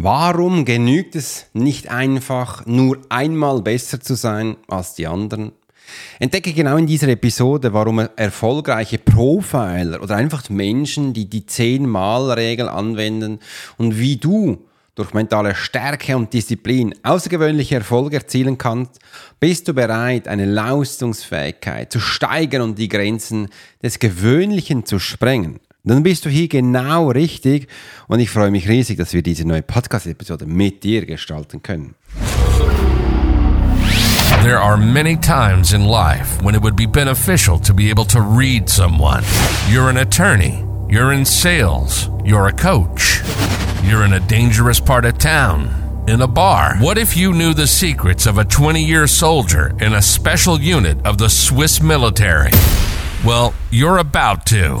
Warum genügt es nicht einfach, nur einmal besser zu sein als die anderen? Entdecke genau in dieser Episode, warum erfolgreiche Profiler oder einfach Menschen, die die 10-Mal-Regel anwenden und wie du durch mentale Stärke und Disziplin außergewöhnliche Erfolge erzielen kannst, bist du bereit, eine Leistungsfähigkeit zu steigern und die Grenzen des Gewöhnlichen zu sprengen dann bist du hier genau richtig und ich freue mich riesig, dass wir diese neue Podcast-Episode mit dir gestalten können. There are many times in life when it would be beneficial to be able to read someone. You're an attorney, you're in sales, you're a coach, you're in a dangerous part of town, in a bar. What if you knew the secrets of a 20 year soldier in a special unit of the Swiss military? Well, you're about to.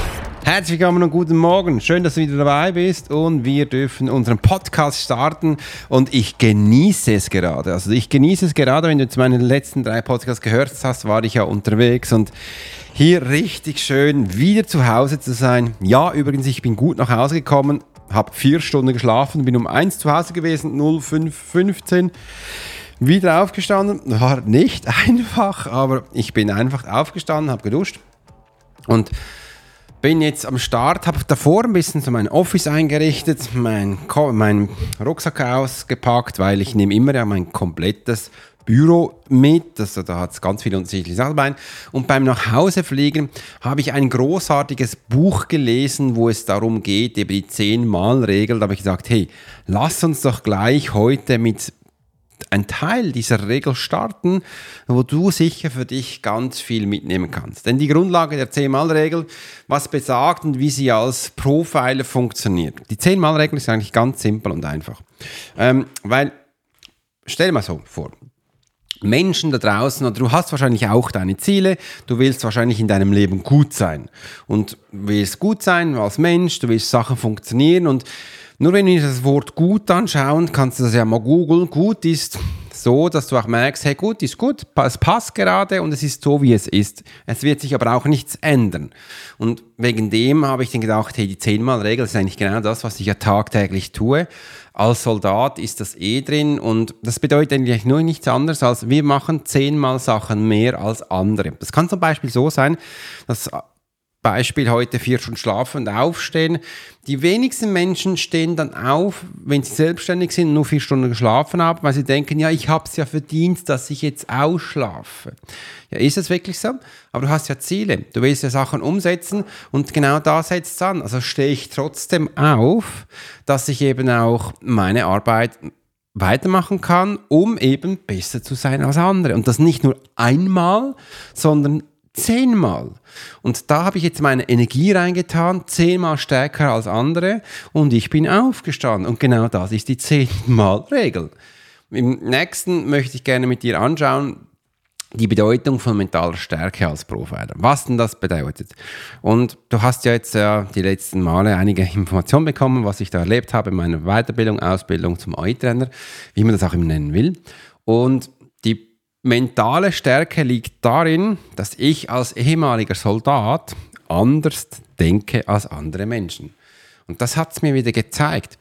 Herzlich willkommen und guten Morgen. Schön, dass du wieder dabei bist und wir dürfen unseren Podcast starten und ich genieße es gerade. Also ich genieße es gerade, wenn du jetzt meine letzten drei Podcasts gehört hast, war ich ja unterwegs und hier richtig schön wieder zu Hause zu sein. Ja, übrigens, ich bin gut nach Hause gekommen, habe vier Stunden geschlafen, bin um eins zu Hause gewesen, 0515 wieder aufgestanden. War nicht einfach, aber ich bin einfach aufgestanden, habe geduscht und bin jetzt am Start, habe davor ein bisschen so mein Office eingerichtet, mein, mein Rucksack ausgepackt, weil ich nehme immer ja mein komplettes Büro mit, also da hat es ganz viele unterschiedliche Sachen dabei. Und beim Nachhausefliegen habe ich ein großartiges Buch gelesen, wo es darum geht, über die 10-Mal-Regel. Da habe ich gesagt, hey, lass uns doch gleich heute mit ein Teil dieser Regel starten, wo du sicher für dich ganz viel mitnehmen kannst. Denn die Grundlage der 10-Mal-Regel, was besagt und wie sie als Profiler funktioniert. Die 10-Mal-Regel ist eigentlich ganz simpel und einfach. Ähm, weil, stell dir mal so vor, Menschen da draußen, oder du hast wahrscheinlich auch deine Ziele, du willst wahrscheinlich in deinem Leben gut sein und willst gut sein als Mensch, du willst Sachen funktionieren und nur wenn wir das Wort gut anschauen, kannst du das ja mal googeln. Gut ist so, dass du auch merkst, hey, gut ist gut, es passt gerade und es ist so, wie es ist. Es wird sich aber auch nichts ändern. Und wegen dem habe ich dann gedacht, hey, die zehnmal-Regel ist eigentlich genau das, was ich ja tagtäglich tue. Als Soldat ist das eh drin und das bedeutet eigentlich nur nichts anderes als wir machen zehnmal Sachen mehr als andere. Das kann zum Beispiel so sein, dass Beispiel heute vier Stunden schlafen und aufstehen. Die wenigsten Menschen stehen dann auf, wenn sie selbstständig sind und nur vier Stunden geschlafen haben, weil sie denken, ja, ich habe es ja verdient, dass ich jetzt ausschlafe. Ja, ist es wirklich so? Aber du hast ja Ziele, du willst ja Sachen umsetzen und genau da setzt es an. Also stehe ich trotzdem auf, dass ich eben auch meine Arbeit weitermachen kann, um eben besser zu sein als andere. Und das nicht nur einmal, sondern zehnmal. Und da habe ich jetzt meine Energie reingetan, zehnmal stärker als andere und ich bin aufgestanden. Und genau das ist die zehnmal Regel. Im nächsten möchte ich gerne mit dir anschauen, die Bedeutung von mentaler Stärke als Profiler. Was denn das bedeutet? Und du hast ja jetzt äh, die letzten Male einige Informationen bekommen, was ich da erlebt habe in meiner Weiterbildung, Ausbildung zum AI-Trainer, wie man das auch immer nennen will. Und mentale Stärke liegt darin, dass ich als ehemaliger Soldat anders denke als andere Menschen. Und das hat es mir wieder gezeigt.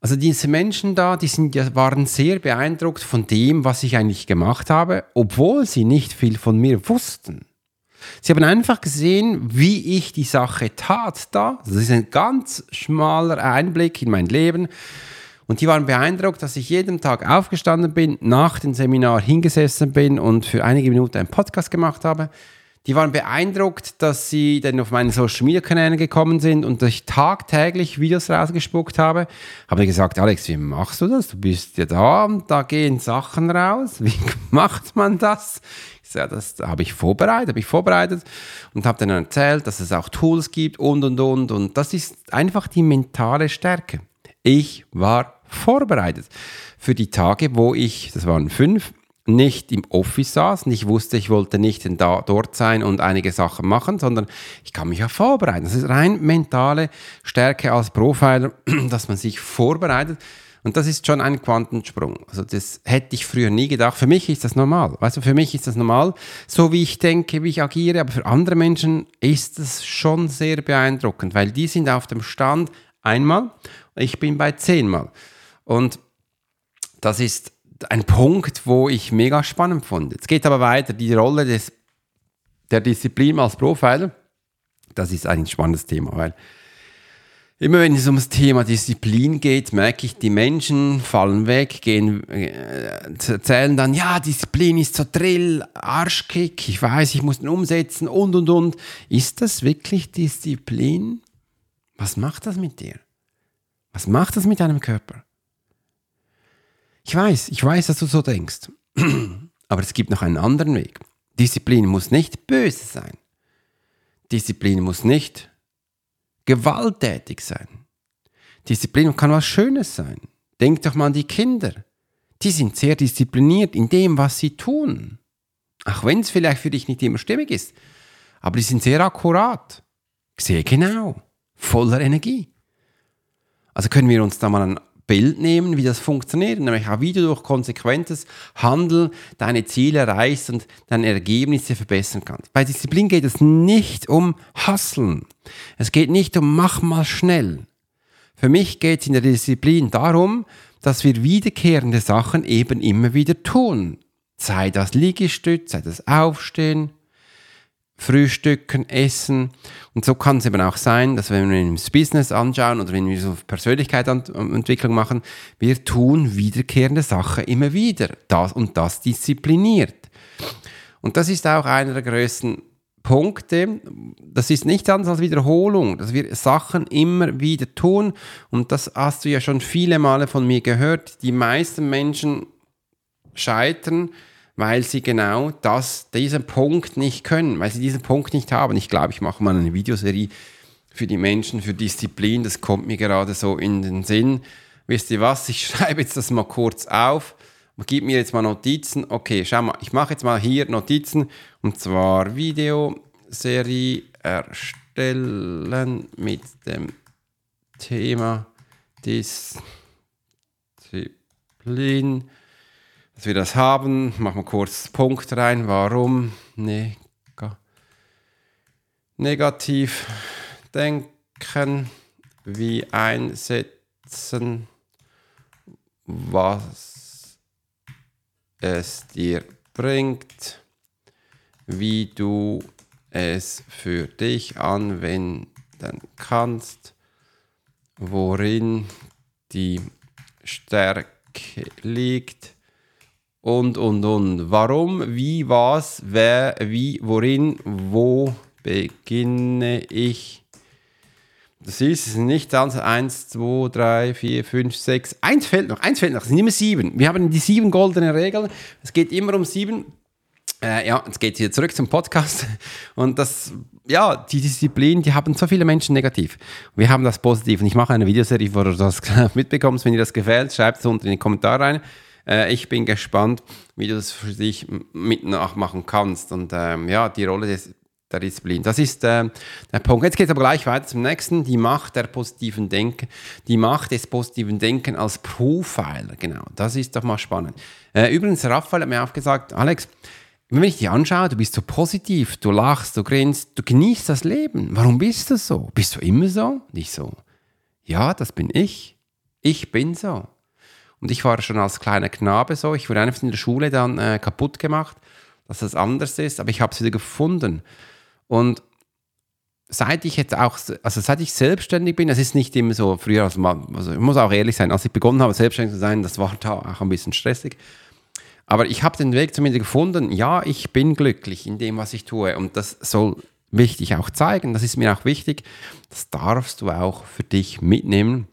Also diese Menschen da, die sind waren sehr beeindruckt von dem, was ich eigentlich gemacht habe, obwohl sie nicht viel von mir wussten. Sie haben einfach gesehen, wie ich die Sache tat da. Das ist ein ganz schmaler Einblick in mein Leben. Und die waren beeindruckt, dass ich jeden Tag aufgestanden bin, nach dem Seminar hingesessen bin und für einige Minuten einen Podcast gemacht habe. Die waren beeindruckt, dass sie dann auf meine Social Media Kanäle gekommen sind und dass ich tagtäglich Videos rausgespuckt habe. Habe gesagt, Alex, wie machst du das? Du bist ja da und da gehen Sachen raus. Wie macht man das? Ich sage, das habe ich vorbereitet, habe ich vorbereitet und habe dann erzählt, dass es auch Tools gibt und und und. Und das ist einfach die mentale Stärke. Ich war vorbereitet für die Tage, wo ich, das waren fünf, nicht im Office saß und ich wusste, ich wollte nicht da, dort sein und einige Sachen machen, sondern ich kann mich ja vorbereiten. Das ist rein mentale Stärke als Profiler, dass man sich vorbereitet. Und das ist schon ein Quantensprung. Also das hätte ich früher nie gedacht. Für mich ist das normal. Weißt du, für mich ist das normal, so wie ich denke, wie ich agiere. Aber für andere Menschen ist das schon sehr beeindruckend, weil die sind auf dem Stand einmal, ich bin bei zehnmal. Und das ist ein Punkt, wo ich mega spannend fand. Jetzt geht aber weiter, die Rolle des, der Disziplin als Profiler, das ist ein spannendes Thema, weil immer wenn es um das Thema Disziplin geht, merke ich, die Menschen fallen weg, gehen, äh, erzählen dann, ja, Disziplin ist so Drill, Arschkick, ich weiß, ich muss den umsetzen und, und, und. Ist das wirklich Disziplin? Was macht das mit dir? Was macht das mit deinem Körper? Ich weiß, ich weiß, dass du so denkst. Aber es gibt noch einen anderen Weg. Disziplin muss nicht böse sein. Disziplin muss nicht gewalttätig sein. Disziplin kann was Schönes sein. Denk doch mal an die Kinder. Die sind sehr diszipliniert in dem, was sie tun. Auch wenn es vielleicht für dich nicht immer stimmig ist. Aber die sind sehr akkurat. Sehr genau. Voller Energie. Also können wir uns da mal an Bild nehmen, wie das funktioniert, nämlich auch wie du durch konsequentes Handeln deine Ziele erreichst und deine Ergebnisse verbessern kannst. Bei Disziplin geht es nicht um Hasseln. Es geht nicht um mach mal schnell. Für mich geht es in der Disziplin darum, dass wir wiederkehrende Sachen eben immer wieder tun. Sei das Liegestütz, sei das Aufstehen, Frühstücken, Essen. Und so kann es eben auch sein, dass wenn wir uns Business anschauen oder wenn wir so Persönlichkeitsentwicklung machen, wir tun wiederkehrende Sachen immer wieder. Das und das diszipliniert. Und das ist auch einer der größten Punkte. Das ist nichts anderes als Wiederholung, dass wir Sachen immer wieder tun. Und das hast du ja schon viele Male von mir gehört. Die meisten Menschen scheitern, weil sie genau das, diesen Punkt nicht können, weil sie diesen Punkt nicht haben. Ich glaube, ich mache mal eine Videoserie für die Menschen, für Disziplin. Das kommt mir gerade so in den Sinn. Wisst ihr was? Ich schreibe jetzt das mal kurz auf. Gib mir jetzt mal Notizen. Okay, schau mal, ich mache jetzt mal hier Notizen und zwar Videoserie erstellen mit dem Thema Disziplin dass wir das haben. Machen wir kurz Punkt rein. Warum Neg negativ denken? Wie einsetzen? Was es dir bringt? Wie du es für dich anwenden kannst? Worin die Stärke liegt? Und, und, und. Warum, wie, was, wer, wie, worin, wo beginne ich? Das ist nicht ganz 1, 2, 3, 4, 5, 6. Eins fehlt noch, eins fehlt noch. Es sind immer sieben. Wir haben die sieben goldene Regeln. Es geht immer um sieben. Äh, ja, jetzt geht es hier zurück zum Podcast. Und das, ja, die Disziplin, die haben so viele Menschen negativ. Wir haben das positiv. Und ich mache eine Videoserie, wo du das mitbekommst. Wenn dir das gefällt, schreib es unten in die Kommentare rein. Äh, ich bin gespannt, wie du das für dich mit nachmachen kannst. Und ähm, ja, die Rolle des, der Disziplin. Das ist äh, der Punkt. Jetzt geht es aber gleich weiter zum nächsten. Die Macht der positiven Denken. Die Macht des positiven Denken als Profiler. Genau, das ist doch mal spannend. Äh, übrigens, Raphael hat mir auch gesagt, Alex, wenn ich dich anschaue, du bist so positiv, du lachst, du grinst, du genießt das Leben. Warum bist du so? Bist du immer so? Nicht so. Ja, das bin ich. Ich bin so. Und ich war schon als kleiner Knabe so. Ich wurde einfach in der Schule dann äh, kaputt gemacht, dass das anders ist, aber ich habe es wieder gefunden. Und seit ich jetzt auch, also seit ich selbstständig bin, das ist nicht immer so früher, also, also ich muss auch ehrlich sein, als ich begonnen habe, selbstständig zu sein, das war da auch ein bisschen stressig. Aber ich habe den Weg zumindest gefunden, ja, ich bin glücklich in dem, was ich tue. Und das soll wichtig auch zeigen. Das ist mir auch wichtig. Das darfst du auch für dich mitnehmen.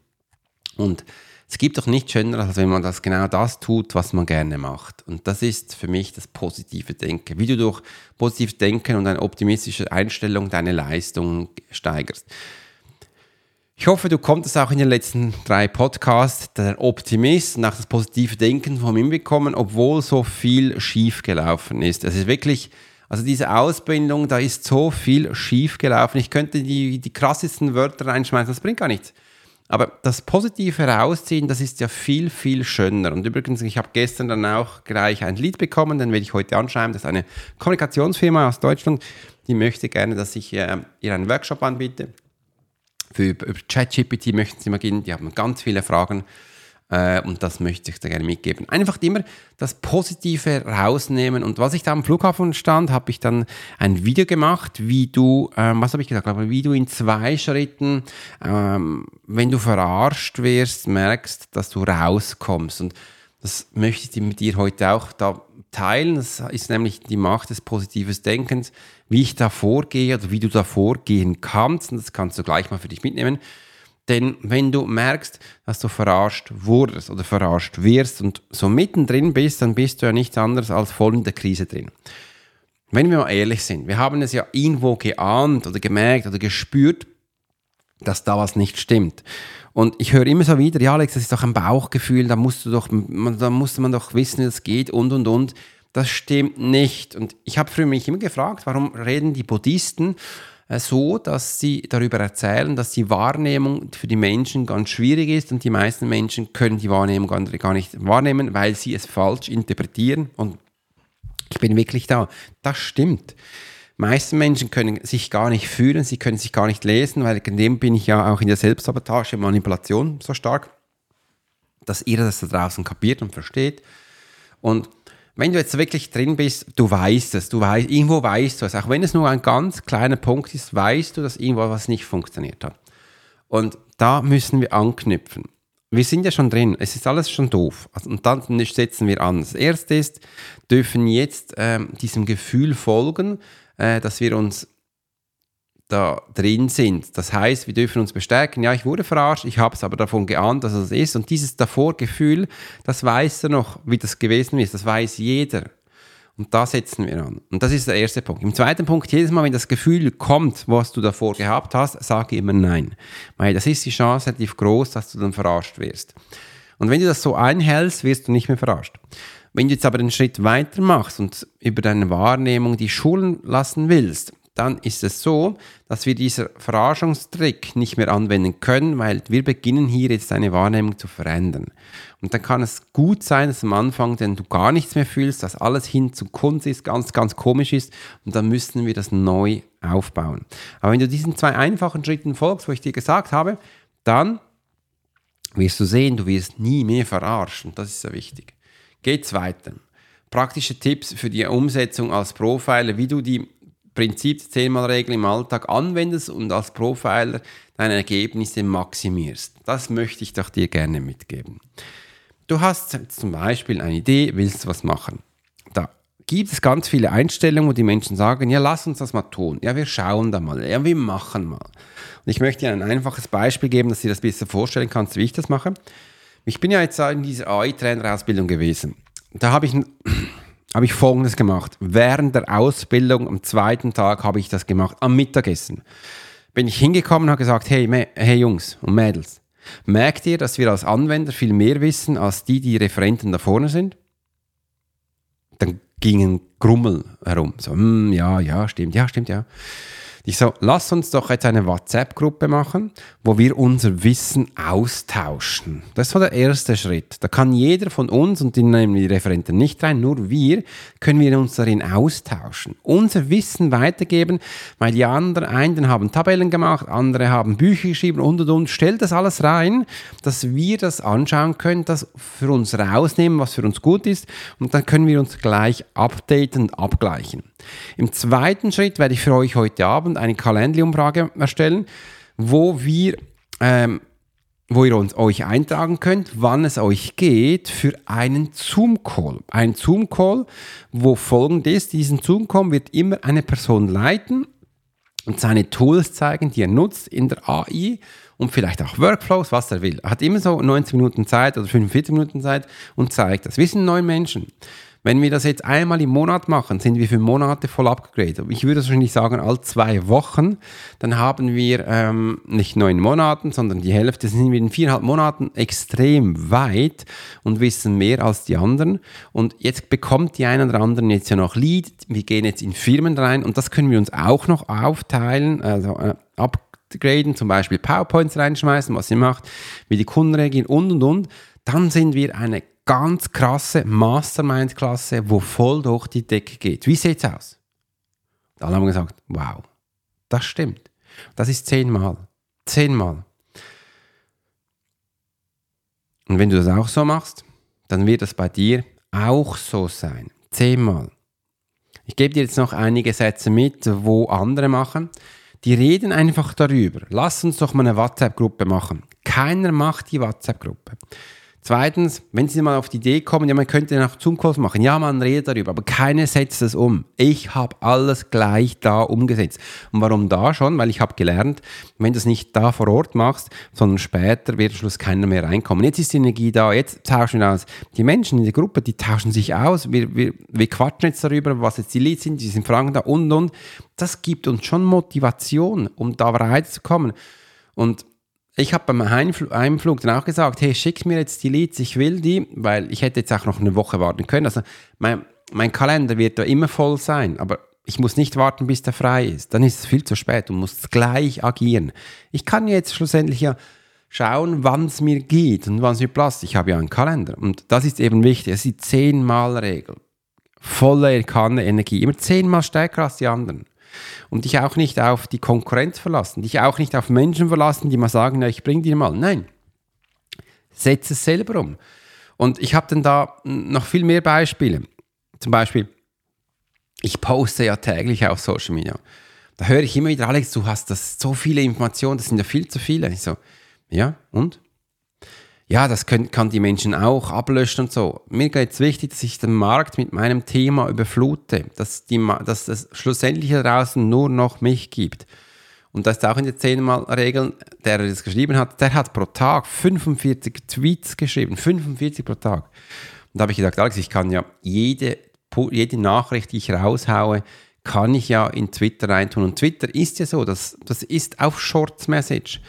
Und es gibt doch nichts Schöneres, als wenn man das genau das tut, was man gerne macht. Und das ist für mich das positive Denken. Wie du durch positives Denken und eine optimistische Einstellung deine Leistung steigerst. Ich hoffe, du konntest auch in den letzten drei Podcasts der Optimist nach das positive Denken von ihm bekommen, obwohl so viel schief gelaufen ist. Es ist wirklich, also diese Ausbildung, da ist so viel schief gelaufen. Ich könnte die, die krassesten Wörter reinschmeißen, das bringt gar nichts. Aber das Positive herausziehen, das ist ja viel, viel schöner. Und übrigens, ich habe gestern dann auch gleich ein Lied bekommen, den werde ich heute anschreiben. Das ist eine Kommunikationsfirma aus Deutschland, die möchte gerne, dass ich äh, ihr einen Workshop anbiete für über ChatGPT möchten Sie mal gehen, die haben ganz viele Fragen äh, und das möchte ich da gerne mitgeben. Einfach immer das Positive rausnehmen und was ich da am Flughafen stand, habe ich dann ein Video gemacht, wie du, ähm, was habe ich gesagt, wie du in zwei Schritten, ähm, wenn du verarscht wirst, merkst, dass du rauskommst und das möchte ich mit dir heute auch da teilen. Das ist nämlich die Macht des positiven Denkens wie ich da vorgehe oder wie du da vorgehen kannst. Und das kannst du gleich mal für dich mitnehmen. Denn wenn du merkst, dass du verarscht wurdest oder verarscht wirst und so mittendrin bist, dann bist du ja nichts anderes als voll in der Krise drin. Wenn wir mal ehrlich sind, wir haben es ja irgendwo geahnt oder gemerkt oder gespürt, dass da was nicht stimmt. Und ich höre immer so wieder, ja Alex, das ist doch ein Bauchgefühl, da musst du doch, da musste man doch wissen, wie es geht und und und. Das stimmt nicht. Und ich habe früher mich immer gefragt, warum reden die Buddhisten so, dass sie darüber erzählen, dass die Wahrnehmung für die Menschen ganz schwierig ist und die meisten Menschen können die Wahrnehmung gar nicht wahrnehmen, weil sie es falsch interpretieren. Und ich bin wirklich da. Das stimmt. Die meisten Menschen können sich gar nicht fühlen, sie können sich gar nicht lesen, weil in dem bin ich ja auch in der Selbstsabotage, Manipulation so stark, dass ihr das da draußen kapiert und versteht. Und wenn du jetzt wirklich drin bist, du weißt es, du weißt, irgendwo weißt du es, auch wenn es nur ein ganz kleiner Punkt ist, weißt du, dass irgendwo was nicht funktioniert hat. Und da müssen wir anknüpfen. Wir sind ja schon drin, es ist alles schon doof. Also, und dann setzen wir an. Das erste ist, dürfen jetzt ähm, diesem Gefühl folgen, äh, dass wir uns da drin sind. Das heißt, wir dürfen uns bestärken, ja, ich wurde verarscht, ich habe es aber davon geahnt, dass es ist. Und dieses Davor-Gefühl, das weiß er noch, wie das gewesen ist. Das weiß jeder. Und da setzen wir an. Und das ist der erste Punkt. Im zweiten Punkt, jedes Mal, wenn das Gefühl kommt, was du davor gehabt hast, sage immer Nein. Weil das ist die Chance relativ groß, dass du dann verarscht wirst. Und wenn du das so einhältst, wirst du nicht mehr verarscht. Wenn du jetzt aber einen Schritt weiter machst und über deine Wahrnehmung die schulen lassen willst, dann ist es so, dass wir diesen Verarschungstrick nicht mehr anwenden können, weil wir beginnen hier jetzt eine Wahrnehmung zu verändern. Und dann kann es gut sein, dass am Anfang denn du gar nichts mehr fühlst, dass alles hin zu Kunst ist, ganz, ganz komisch ist und dann müssten wir das neu aufbauen. Aber wenn du diesen zwei einfachen Schritten folgst, wo ich dir gesagt habe, dann wirst du sehen, du wirst nie mehr verarschen. Das ist sehr wichtig. Geht's weiter. Praktische Tipps für die Umsetzung als Profiler, wie du die Prinzip der 10-Mal-Regel im Alltag anwendest und als Profiler deine Ergebnisse maximierst. Das möchte ich doch dir gerne mitgeben. Du hast zum Beispiel eine Idee, willst was machen. Da gibt es ganz viele Einstellungen, wo die Menschen sagen, ja, lass uns das mal tun. Ja, wir schauen da mal. Ja, wir machen mal. Und ich möchte dir ein einfaches Beispiel geben, dass du dir das besser vorstellen kannst, wie ich das mache. Ich bin ja jetzt in dieser AI-Trainer-Ausbildung gewesen. Da habe ich habe ich Folgendes gemacht. Während der Ausbildung, am zweiten Tag, habe ich das gemacht, am Mittagessen. Bin ich hingekommen und habe gesagt, hey, hey Jungs und Mädels, merkt ihr, dass wir als Anwender viel mehr wissen, als die, die Referenten da vorne sind? Dann gingen Grummel herum. So, hm, ja, ja, stimmt, ja, stimmt, ja. Ich so, lass uns doch jetzt eine WhatsApp-Gruppe machen, wo wir unser Wissen austauschen. Das so der erste Schritt. Da kann jeder von uns, und die nehmen die Referenten nicht rein, nur wir, können wir uns darin austauschen. Unser Wissen weitergeben, weil die anderen, einen haben Tabellen gemacht, andere haben Bücher geschrieben und und und. Stellt das alles rein, dass wir das anschauen können, das für uns rausnehmen, was für uns gut ist, und dann können wir uns gleich updaten und abgleichen. Im zweiten Schritt werde ich für euch heute Abend eine Kalendli-Umfrage erstellen, wo wir ähm, wo ihr uns, euch eintragen könnt, wann es euch geht für einen Zoom-Call. Ein Zoom-Call, wo folgend ist, diesen Zoom-Call wird immer eine Person leiten und seine Tools zeigen, die er nutzt in der AI und vielleicht auch Workflows, was er will. Er hat immer so 90 Minuten Zeit oder 45 Minuten Zeit und zeigt das. Wir sind neun Menschen. Wenn wir das jetzt einmal im Monat machen, sind wir für Monate voll abgegradet. Ich würde wahrscheinlich sagen, all zwei Wochen, dann haben wir ähm, nicht neun Monaten, sondern die Hälfte sind wir in viereinhalb Monaten extrem weit und wissen mehr als die anderen. Und jetzt bekommt die einen oder anderen jetzt ja noch Lead. Wir gehen jetzt in Firmen rein und das können wir uns auch noch aufteilen, also äh, upgraden, zum Beispiel PowerPoints reinschmeißen, was ihr macht, wie die Kunden reagieren und und und. Dann sind wir eine ganz krasse Mastermind-Klasse, wo voll durch die Decke geht. Wie sieht's aus? Alle haben gesagt, wow, das stimmt. Das ist zehnmal. Zehnmal. Und wenn du das auch so machst, dann wird das bei dir auch so sein. Zehnmal. Ich gebe dir jetzt noch einige Sätze mit, wo andere machen. Die reden einfach darüber. Lass uns doch mal eine WhatsApp-Gruppe machen. Keiner macht die WhatsApp-Gruppe. Zweitens, wenn Sie mal auf die Idee kommen, ja, man könnte nach Zoom-Calls machen. Ja, man redet darüber, aber keiner setzt es um. Ich habe alles gleich da umgesetzt. Und warum da schon? Weil ich habe gelernt, wenn du es nicht da vor Ort machst, sondern später wird am Schluss keiner mehr reinkommen. Jetzt ist die Energie da, jetzt tauschen wir aus. Die Menschen in der Gruppe, die tauschen sich aus. Wir, wir, wir quatschen jetzt darüber, was jetzt die Leads sind, die sind Fragen da und und. Das gibt uns schon Motivation, um da reinzukommen. Und ich habe beim Heimflug dann auch gesagt, hey, schick mir jetzt die Leads, ich will die, weil ich hätte jetzt auch noch eine Woche warten können. Also mein, mein Kalender wird da immer voll sein, aber ich muss nicht warten, bis der frei ist. Dann ist es viel zu spät und muss gleich agieren. Ich kann jetzt schlussendlich ja schauen, wann es mir geht und wann es mir passt. Ich habe ja einen Kalender und das ist eben wichtig. Es ist die Zehnmal-Regel. Volle Kanne Energie. Immer zehnmal stärker als die anderen. Und dich auch nicht auf die Konkurrenz verlassen, dich auch nicht auf Menschen verlassen, die mal sagen, ja, ich bring dir mal. Nein, setze es selber um. Und ich habe dann da noch viel mehr Beispiele. Zum Beispiel, ich poste ja täglich auf Social Media. Da höre ich immer wieder, Alex, du hast das so viele Informationen, das sind ja viel zu viele. Ich so, ja, und? Ja, das können, kann die Menschen auch ablöschen und so. Mir geht es wichtig, dass ich den Markt mit meinem Thema überflute, dass, die, dass es schlussendlich draußen nur noch mich gibt. Und das ist auch in den zehnmal Regeln, der das geschrieben hat, der hat pro Tag 45 Tweets geschrieben, 45 pro Tag. Und da habe ich gedacht, Alex, ich kann ja jede, jede Nachricht, die ich raushaue, kann ich ja in Twitter reintun. Und Twitter ist ja so, das, das ist auf Shorts Message.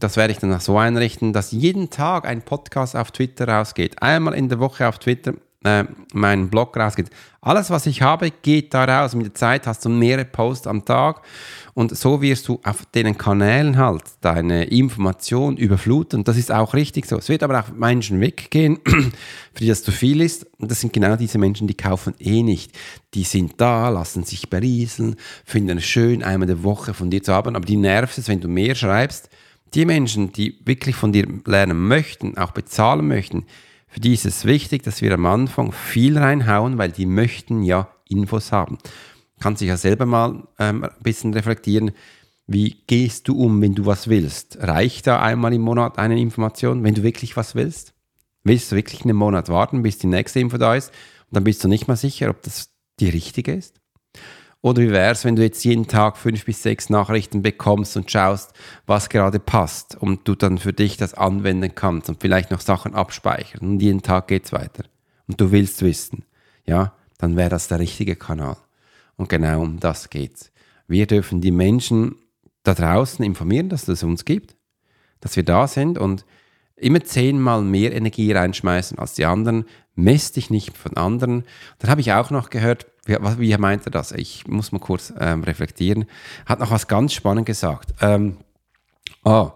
Das werde ich dann auch so einrichten, dass jeden Tag ein Podcast auf Twitter rausgeht. Einmal in der Woche auf Twitter äh, mein Blog rausgeht. Alles, was ich habe, geht da raus. Mit der Zeit hast du mehrere Posts am Tag und so wirst du auf den Kanälen halt deine Information überfluten. Das ist auch richtig so. Es wird aber auch Menschen weggehen, für die das zu viel ist. Und das sind genau diese Menschen, die kaufen eh nicht. Die sind da, lassen sich berieseln, finden es schön, einmal in der Woche von dir zu haben, aber die nervt es, wenn du mehr schreibst die Menschen, die wirklich von dir lernen möchten, auch bezahlen möchten, für die ist es wichtig, dass wir am Anfang viel reinhauen, weil die möchten ja Infos haben. Kannst dich ja selber mal ähm, ein bisschen reflektieren, wie gehst du um, wenn du was willst? Reicht da einmal im Monat eine Information, wenn du wirklich was willst? Willst du wirklich einen Monat warten, bis die nächste Info da ist? Und dann bist du nicht mal sicher, ob das die richtige ist? Oder wie wäre es, wenn du jetzt jeden Tag fünf bis sechs Nachrichten bekommst und schaust, was gerade passt und du dann für dich das anwenden kannst und vielleicht noch Sachen abspeichern und jeden Tag geht es weiter und du willst wissen, ja, dann wäre das der richtige Kanal. Und genau um das geht's. Wir dürfen die Menschen da draußen informieren, dass es uns gibt, dass wir da sind und immer zehnmal mehr Energie reinschmeißen als die anderen. Mess dich nicht von anderen. Dann habe ich auch noch gehört, wie, wie meint er das? Ich muss mal kurz ähm, reflektieren. Hat noch was ganz spannend gesagt. Ähm, oh,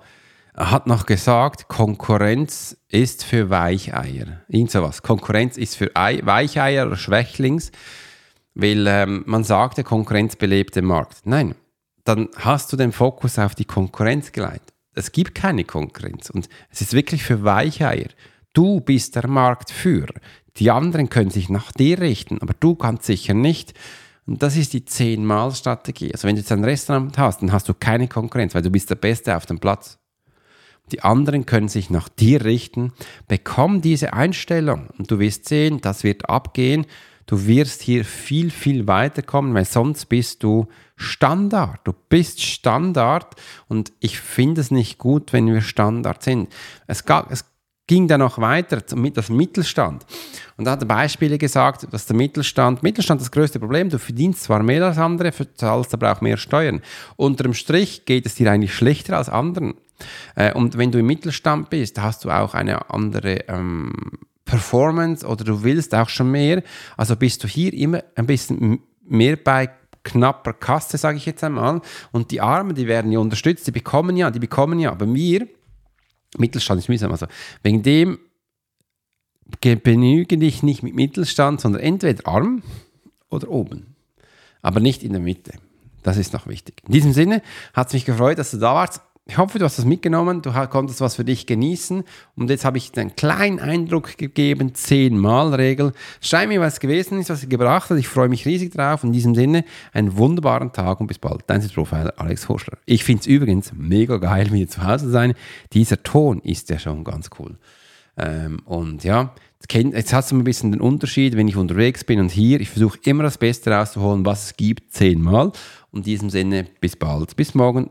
er hat noch gesagt, Konkurrenz ist für Weicheier. Irgend sowas. Konkurrenz ist für Ei Weicheier oder Schwächlings, weil ähm, man sagt, der Konkurrenz belebt den Markt. Nein, dann hast du den Fokus auf die Konkurrenz geleitet. Es gibt keine Konkurrenz und es ist wirklich für Weicheier. Du bist der Marktführer. Die anderen können sich nach dir richten, aber du kannst sicher nicht. Und das ist die Zehnmal-Strategie. Also wenn du jetzt ein Restaurant hast, dann hast du keine Konkurrenz, weil du bist der Beste auf dem Platz. Die anderen können sich nach dir richten. Bekomm diese Einstellung und du wirst sehen, das wird abgehen. Du wirst hier viel, viel weiterkommen, weil sonst bist du Standard. Du bist Standard und ich finde es nicht gut, wenn wir Standard sind. Es, gab, es ging dann noch weiter, mit das Mittelstand. Und da hat er Beispiele gesagt, dass der Mittelstand, Mittelstand das größte Problem, du verdienst zwar mehr als andere, zahlst aber auch mehr Steuern. Unterm Strich geht es dir eigentlich schlechter als anderen. Äh, und wenn du im Mittelstand bist, hast du auch eine andere ähm, Performance oder du willst auch schon mehr. Also bist du hier immer ein bisschen mehr bei knapper Kasse, sage ich jetzt einmal. Und die Armen, die werden ja unterstützt, die bekommen ja, die bekommen ja. Aber wir, Mittelstand ist mühsam, also wegen dem benüge dich nicht mit Mittelstand, sondern entweder arm oder oben. Aber nicht in der Mitte. Das ist noch wichtig. In diesem Sinne hat es mich gefreut, dass du da warst. Ich hoffe, du hast das mitgenommen, du konntest was für dich genießen. Und jetzt habe ich dir einen kleinen Eindruck gegeben, 10-Mal-Regel. Schreib mir, was gewesen ist, was sie gebracht hat. Ich freue mich riesig drauf. In diesem Sinne, einen wunderbaren Tag und bis bald. Dein Profiler Alex Horschler. Ich finde es übrigens mega geil, wieder zu Hause zu sein. Dieser Ton ist ja schon ganz cool. Ähm, und ja, jetzt hast du ein bisschen den Unterschied, wenn ich unterwegs bin und hier. Ich versuche immer das Beste rauszuholen, was es gibt, zehnmal. Und in diesem Sinne, bis bald. Bis morgen.